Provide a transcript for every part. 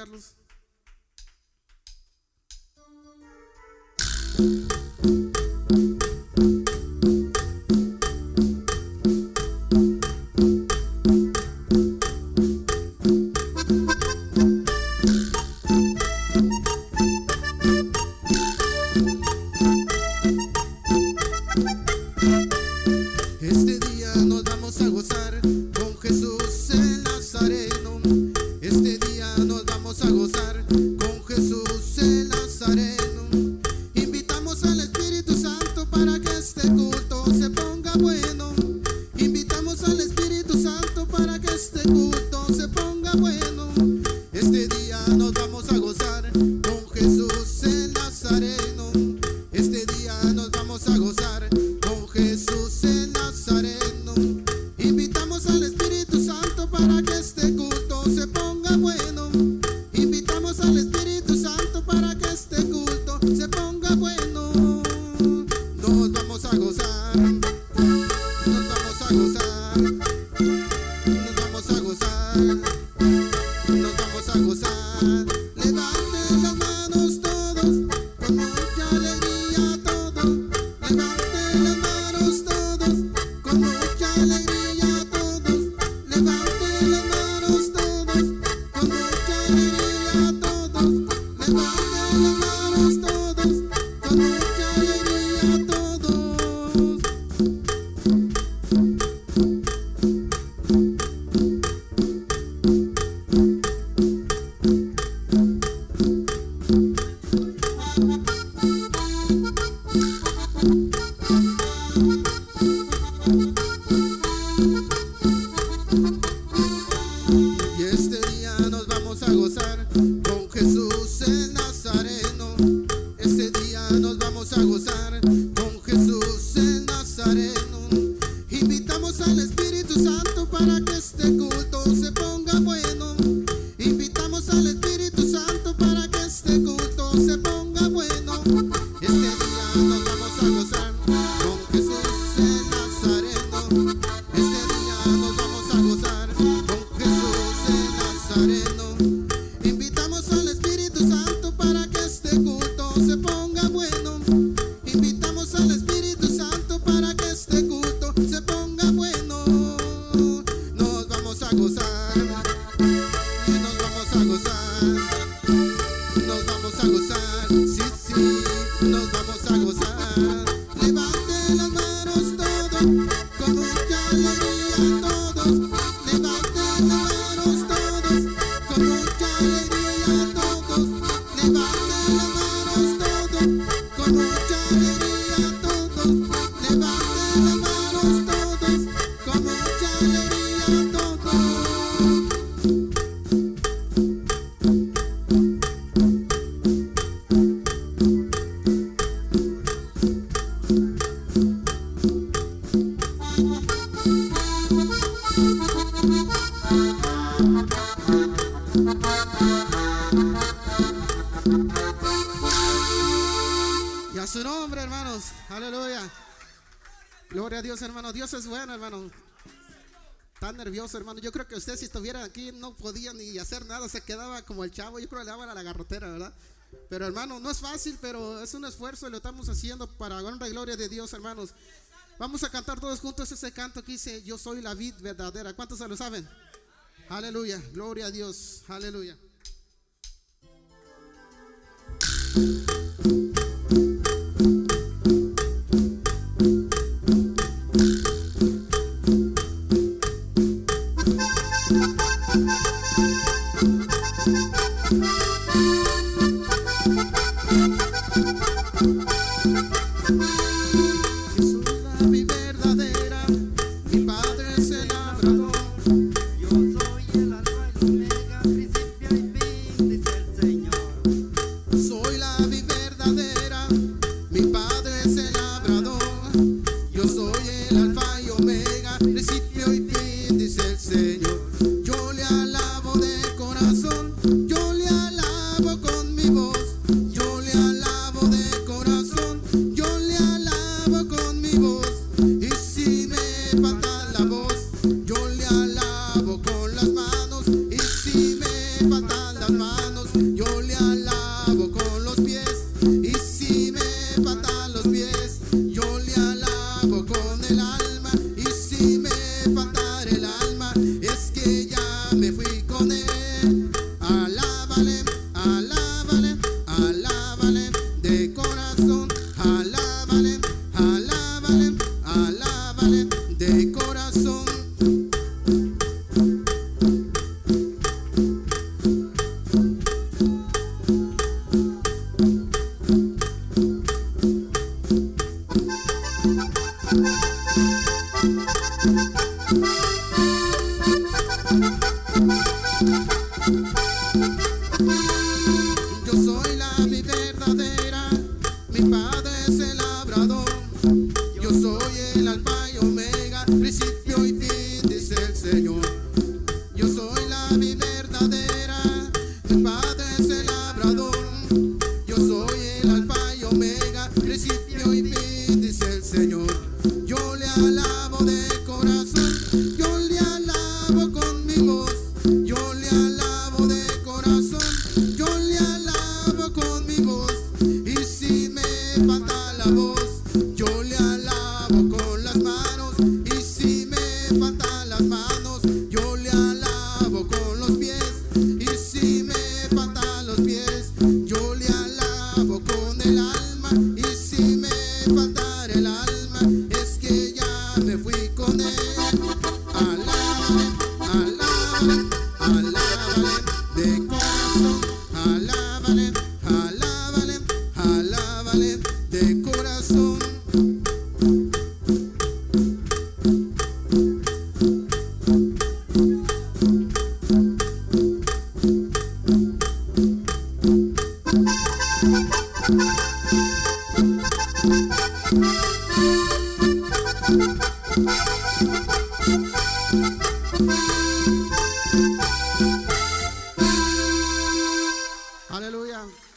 Carlos. Invitamos al Espíritu Santo para que a gozar, nos vamos a gozar. Gloria a Dios, hermano. Dios es bueno, hermano. Tan nervioso, hermano. Yo creo que usted si estuviera aquí no podía ni hacer nada. Se quedaba como el chavo. Yo creo que le daba a la garrotera, ¿verdad? Pero hermano, no es fácil, pero es un esfuerzo y lo estamos haciendo para honra y gloria de Dios, hermanos. Vamos a cantar todos juntos ese canto que dice, yo soy la vid verdadera. ¿Cuántos se lo saben? Aleluya, gloria a Dios, aleluya.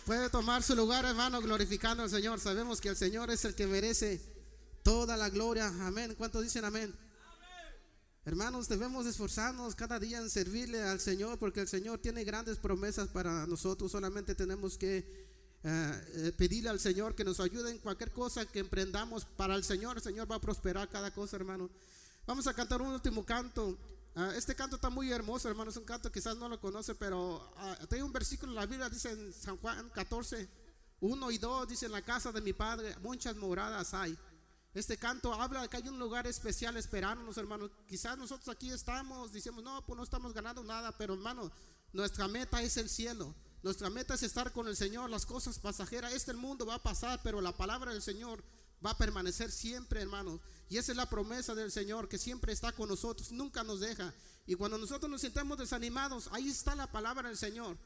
Puede tomar su lugar, hermano, glorificando al Señor. Sabemos que el Señor es el que merece toda la gloria. Amén. ¿Cuántos dicen amén? Hermanos, debemos esforzarnos cada día en servirle al Señor porque el Señor tiene grandes promesas para nosotros. Solamente tenemos que eh, eh, pedirle al Señor que nos ayude en cualquier cosa que emprendamos para el Señor. El Señor va a prosperar cada cosa, hermano. Vamos a cantar un último canto. Ah, este canto está muy hermoso, hermano. Es un canto quizás no lo conoce, pero ah, tiene un versículo en la Biblia, dice en San Juan 14, 1 y 2, dice en la casa de mi padre muchas moradas hay. Este canto habla de que hay un lugar especial esperándonos, hermanos. Quizás nosotros aquí estamos, decimos, no, pues no estamos ganando nada, pero hermano, nuestra meta es el cielo. Nuestra meta es estar con el Señor, las cosas pasajeras. Este mundo va a pasar, pero la palabra del Señor va a permanecer siempre, hermanos. Y esa es la promesa del Señor, que siempre está con nosotros, nunca nos deja. Y cuando nosotros nos sintamos desanimados, ahí está la palabra del Señor.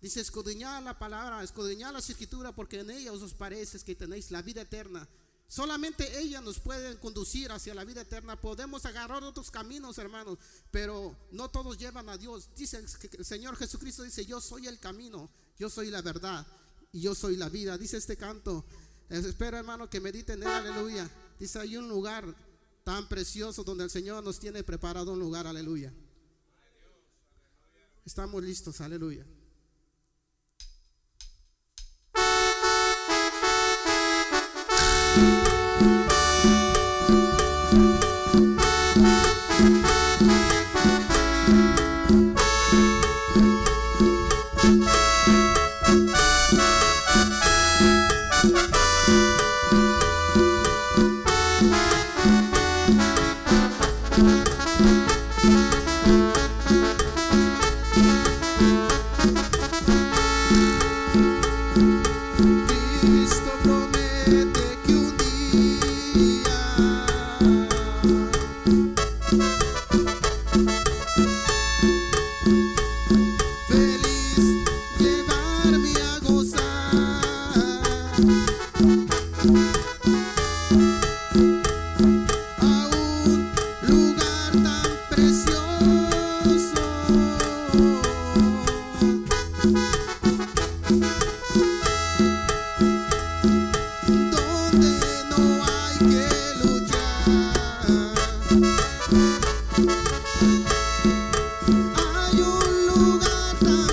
Dice, escudriñad la palabra, escudriñad la escritura, porque en ella os parece que tenéis la vida eterna. Solamente ella nos puede conducir hacia la vida eterna. Podemos agarrar otros caminos, hermanos, pero no todos llevan a Dios. Dice el Señor Jesucristo, dice, yo soy el camino, yo soy la verdad y yo soy la vida. Dice este canto. Espero, hermano, que mediten en aleluya. Dice, hay un lugar tan precioso donde el Señor nos tiene preparado un lugar, aleluya. Estamos listos, aleluya. Hay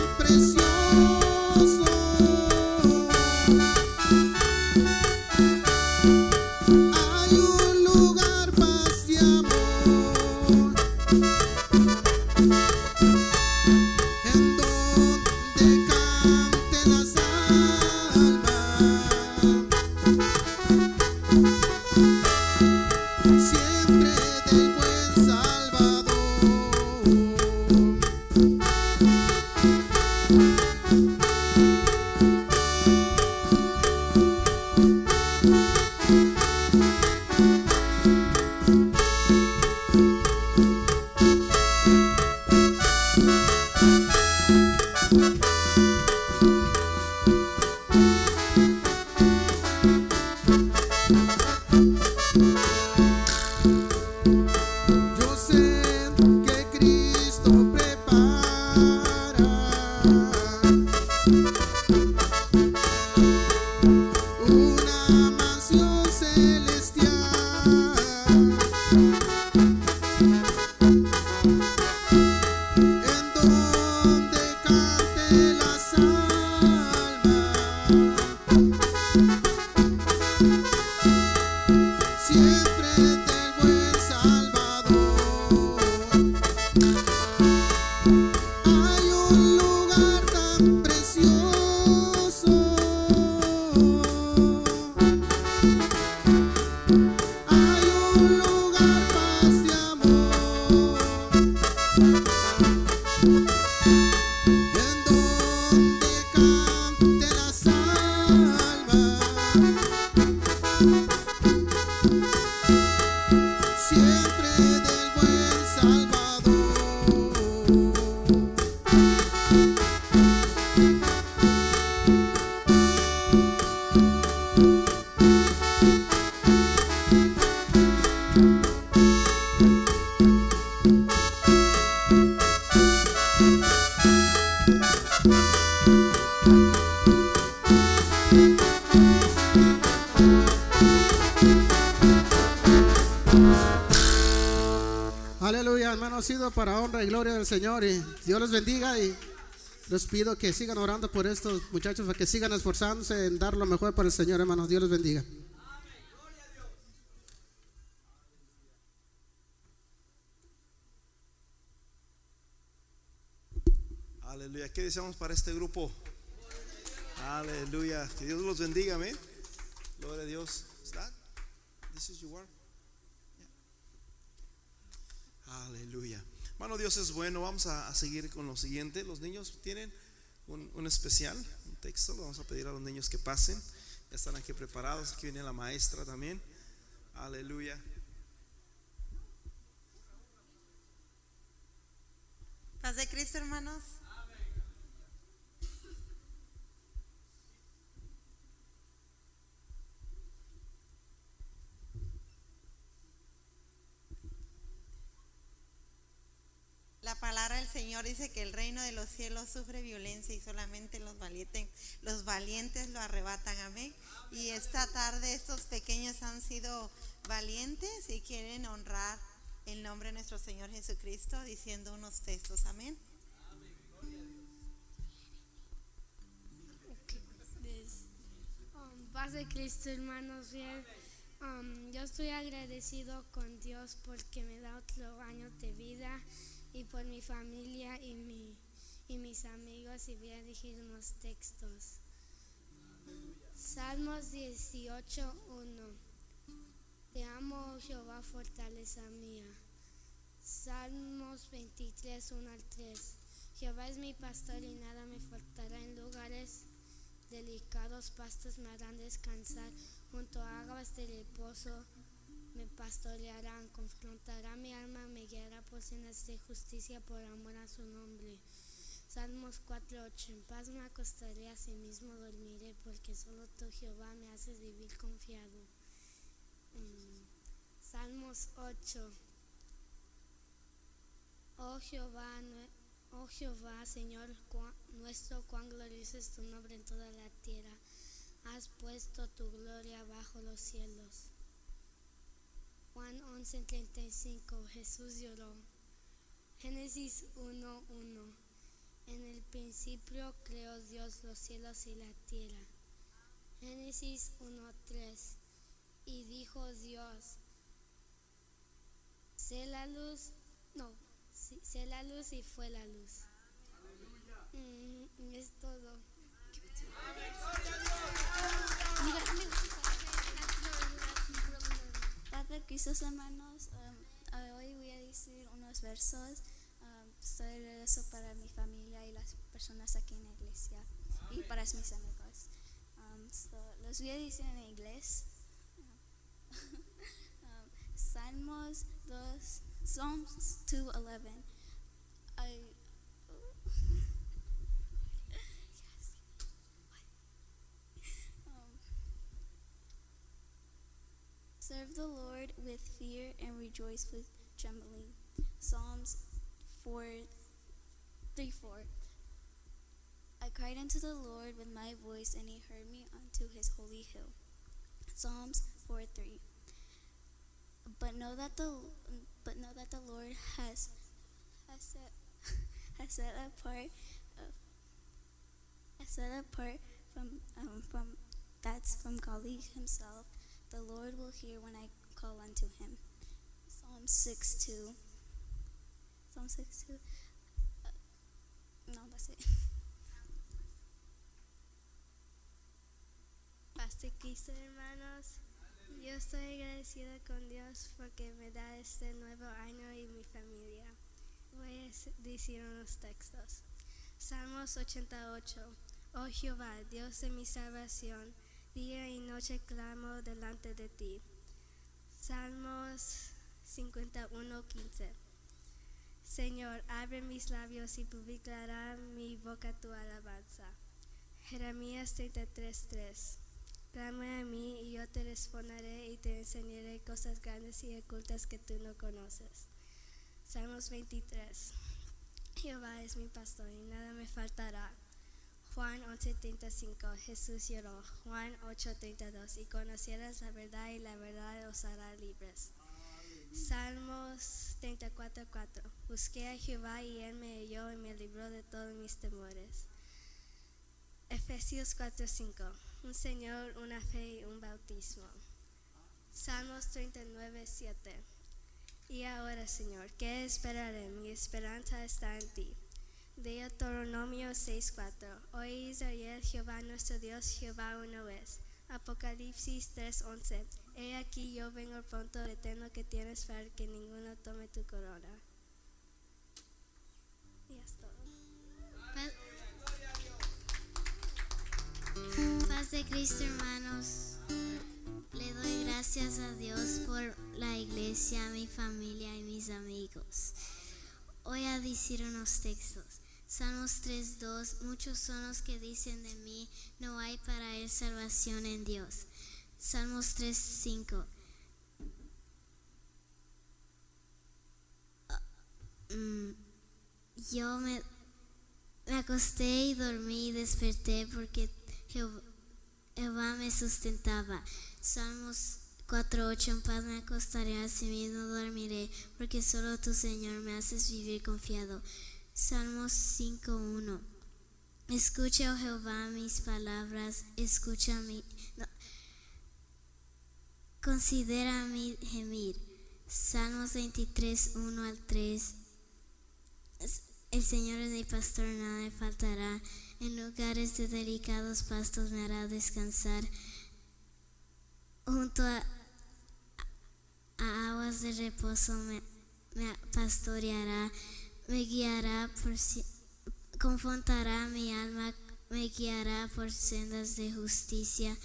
Yo gloria del Señor y Dios los bendiga y les pido que sigan orando por estos muchachos, para que sigan esforzándose en dar lo mejor para el Señor, hermano. Dios los bendiga. Aleluya. ¿Qué deseamos para este grupo? Aleluya. Que Dios los bendiga, amén. Gloria a Dios. ¿Está? This is your word. Yeah. Aleluya. Hermano, Dios es bueno. Vamos a, seguir con lo siguiente. Los niños tienen un, un especial, un texto. Lo vamos a pedir a los niños que pasen. Ya están aquí preparados. Aquí viene la maestra también. Aleluya. Paz de Cristo, hermanos. La palabra del Señor dice que el reino de los cielos sufre violencia y solamente los valientes, los valientes lo arrebatan. Amén. Y esta tarde estos pequeños han sido valientes y quieren honrar el nombre de nuestro Señor Jesucristo diciendo unos textos. Amén. Um, paz de Cristo, hermanos. Bien, um, yo estoy agradecido con Dios porque me da otro año de vida y por mi familia y, mi, y mis amigos. Y voy a elegir unos textos. Salmos 18, 1. Te amo, oh Jehová, fortaleza mía. Salmos 23, 1 al 3. Jehová es mi pastor y nada me faltará en lugares delicados pastos me harán descansar, junto a aguas de reposo me pastorearán, confrontará mi alma, me guiará por sendas de justicia por amor a su nombre. Salmos 4:8 En paz me acostaré, asimismo dormiré, porque solo tú, Jehová, me haces vivir confiado. Mm, Salmos 8 Oh Jehová, oh Jehová, Señor nuestro, cuán glorioso es tu nombre en toda la tierra. Has puesto tu gloria bajo los cielos. Juan 11:35 Jesús lloró. Génesis 1:1 En el principio creó Dios los cielos y la tierra. Génesis 1:3 Y dijo Dios, sé la luz, no, sé la luz y fue la luz. Mm, es todo. Padre Cristo, hermanos, um, hoy voy a decir unos versos. Um, estoy regreso para mi familia y las personas aquí en la iglesia y para mis amigos. Um, so, los voy a decir en inglés. Salmos 2, Psalms 2:11. Serve the Lord with fear and rejoice with trembling. Psalms 4 3 4. I cried unto the Lord with my voice, and he heard me unto his holy hill. Psalms 4 3. But know that the but know that the Lord has has set has set apart uh, has set apart from um, from that's from golly himself. The Lord will hear when I call unto him. Psalm 6 2. Psalm 6 2. Uh, no, that's it. Pastor Cristo, hermanos. Yo estoy agradecida con Dios porque me da este nuevo año y mi familia. Voy a decir unos textos. Salmos 88. Oh Jehová, Dios de mi salvación, día y noche clamo delante de ti. Salmos 51, 15. Señor, abre mis labios y publicará mi boca tu alabanza. Jeremías 33, 3. Clama a mí y yo te responderé y te enseñaré cosas grandes y ocultas que tú no conoces. Salmos 23. Jehová es mi pastor y nada me faltará. Juan 11:35. Jesús lloró. Juan 8:32. Y conocieras la verdad y la verdad os hará libres. Salmos 34:4. Busqué a Jehová y él me oyó y me libró de todos mis temores. Efesios 4:5. Un Señor, una fe y un bautismo. Salmos 39:7. Y ahora, Señor, ¿qué esperaré? Mi esperanza está en ti. Deuteronomio 6:4. Oí Israel, Jehová nuestro Dios, Jehová uno es. Apocalipsis 3:11. He aquí yo vengo pronto, eterno que tienes para que ninguno tome tu corona. Y es todo. Paz de Cristo, hermanos. Le doy gracias a Dios por la iglesia, mi familia y mis amigos. Voy a decir unos textos. Salmos 3.2. Muchos son los que dicen de mí, no hay para él salvación en Dios. Salmos 3.5. Ah, mm, Yo me, me acosté y dormí y desperté porque Jehová, me sustentaba. Salmos 4.8 En paz me acostaré, asimismo dormiré, porque solo tu Señor me haces vivir confiado. Salmos 5.1 Escucha, oh Jehová, mis palabras, escucha mi... Considera mi gemir. Salmos 23.1 al 3 El Señor es mi pastor, nada me faltará. En lugares de delicados pastos me hará descansar. Junto a, a aguas de reposo me pastoreará. Me guiará por confortará mi alma, me guiará por sendas de justicia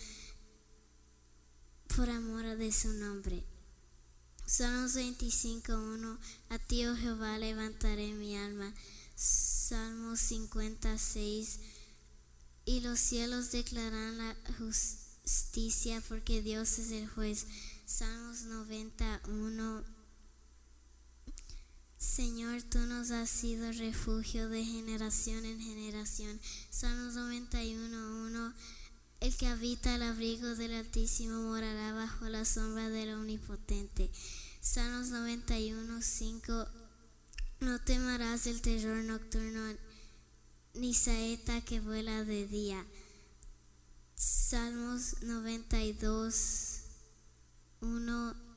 por amor de su nombre. Salmos 25.1 A ti, oh Jehová, levantaré mi alma. Salmos 56 Y los cielos declaran la justicia porque Dios es el juez. Salmos 91 Señor, tú nos has sido refugio de generación en generación. Salmos 91.1 El que habita el abrigo del Altísimo morará bajo la sombra del Omnipotente. Salmos 91.5 No temerás el terror nocturno, ni saeta que vuela de día. Salmos 92.1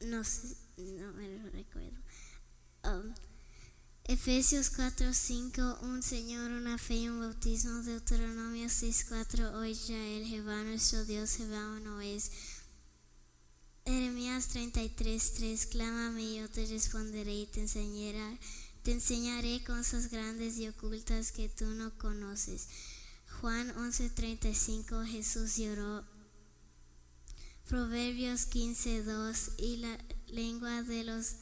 No sé, no me lo recuerdo. um, Efesios 4, 5, un Señor, una fe y un bautismo. Deuteronomio 6, 4, oh Israel, Jehová nuestro Dios, Jehová uno es. Jeremías 33, 3, clámame y yo te responderé y te enseñaré, te enseñaré cosas grandes y ocultas que tú no conoces. Juan 11, 35, Jesús lloró. Proverbios 15, 2, y la lengua de los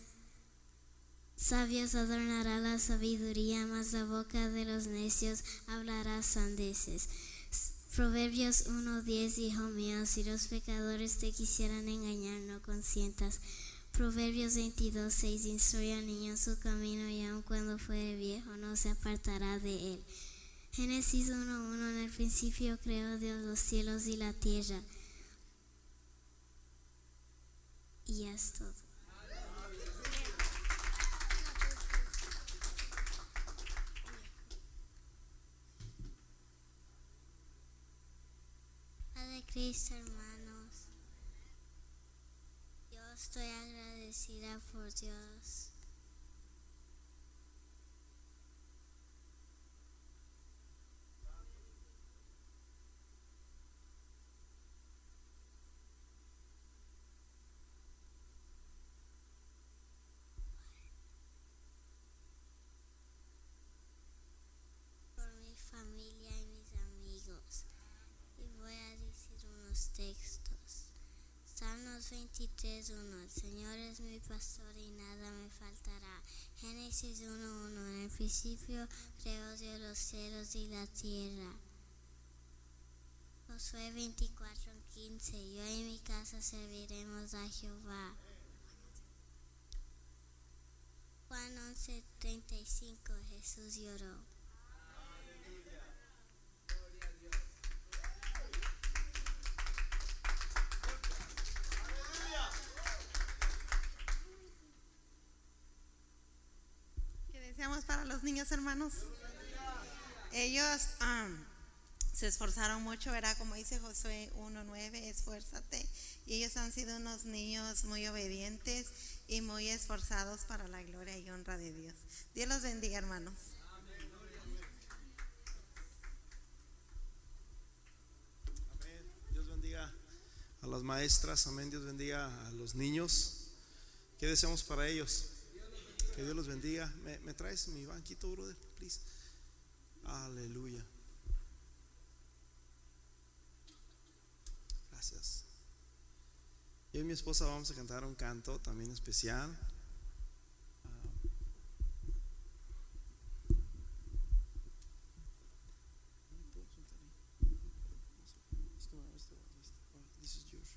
sabios adornará la sabiduría, mas la boca de los necios hablará sandeces. Proverbios 1.10 Hijo mío, si los pecadores te quisieran engañar, no consientas. Proverbios 22.6 Instruye al niño en su camino y aun cuando fuere viejo no se apartará de él. Génesis 1.1 En el principio creó Dios los cielos y la tierra. Y es todo. Padre Cristo, hermanos, yo estoy agradecida por Dios. 23.1 El Señor es mi pastor y nada me faltará. Génesis 1.1 En el principio creó Dios los cielos y la tierra. Josué 24.15 Yo y mi casa serviremos a Jehová. Juan 11.35 Jesús lloró. Hermanos? Ellos se esforzaron mucho, ¿verdad? Como dice Josué 1.9, esfuérzate. Y ellos han sido unos niños muy obedientes y muy esforzados para la gloria y honra de Dios. Dios los bendiga, hermanos. Dios bendiga a las maestras. Amén. Dios bendiga a los niños. ¿Qué deseamos para ellos? Que Dios los bendiga. ¿Me, me traes mi banquito, brother? Please. Aleluya. Gracias. Yo y mi esposa vamos a cantar un canto también especial. Ah. ¿Me puedo sentar ahí? Es que me- este- este- oh, this is yours.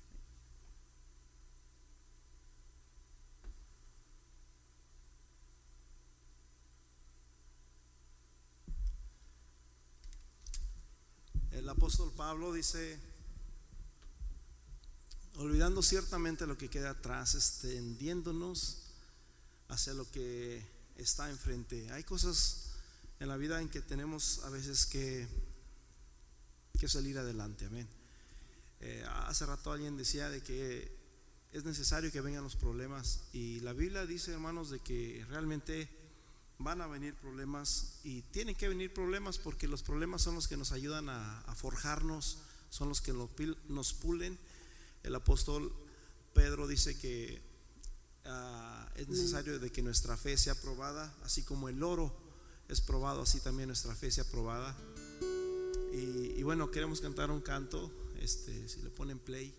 El Pablo dice, olvidando ciertamente lo que queda atrás, extendiéndonos hacia lo que está enfrente. Hay cosas en la vida en que tenemos a veces que, que salir adelante, amén. Eh, hace rato alguien decía de que es necesario que vengan los problemas y la Biblia dice, hermanos, de que realmente van a venir problemas y tienen que venir problemas porque los problemas son los que nos ayudan a, forjarnos, son los que nos pulen. El apóstol Pedro dice que ah, es necesario de que nuestra fe sea probada, así como el oro es probado, así también nuestra fe sea probada. Y, y bueno, queremos cantar un canto, este, si le ponen play.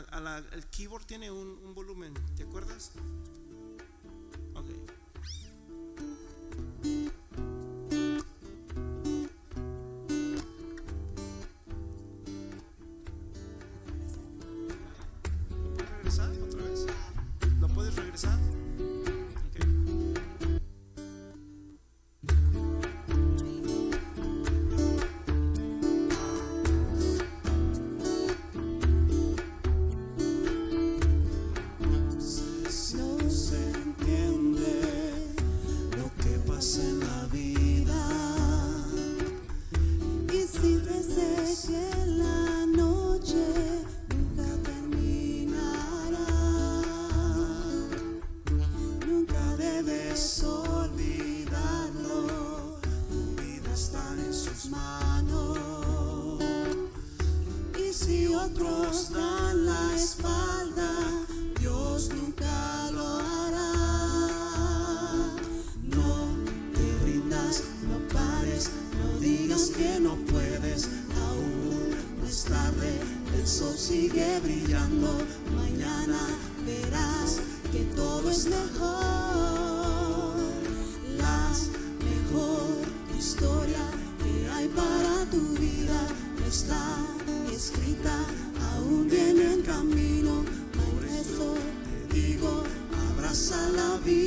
A la- el keyboard tiene un, un volumen, ¿te acuerdas? Tu vida está escrita, aún viene en camino, por eso te digo, abraza la vida.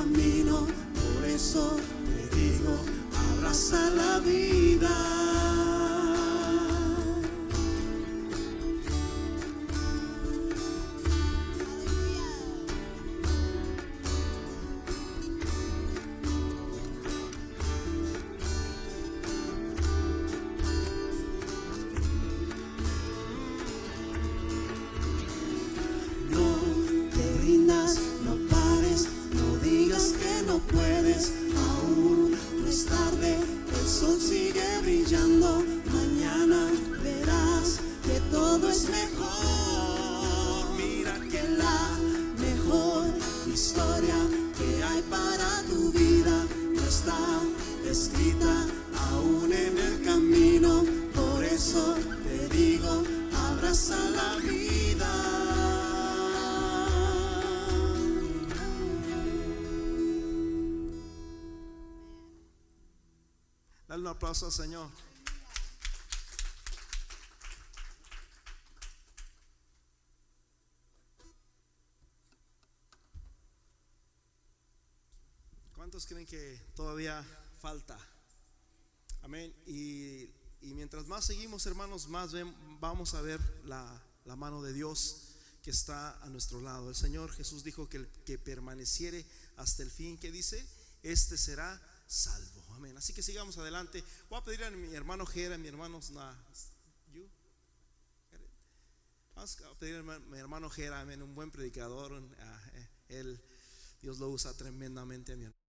Por eso te digo, abraza la vida. La vida. Dale un aplauso al Señor. ¿Cuántos creen que todavía falta? Amén. Y, y mientras más seguimos, hermanos, más vamos a ver la, mano de Dios que está a nuestro lado. El Señor Jesús dijo que el que permaneciere hasta el fin, que dice, este será salvo. Amén. Así que sigamos adelante. Voy a pedir a mi hermano Jera, a mi hermano. Vamos a pedir a mi- hermano Jera, amén, un buen predicador. ah, eh, él, Dios lo usa tremendamente, mi hermano.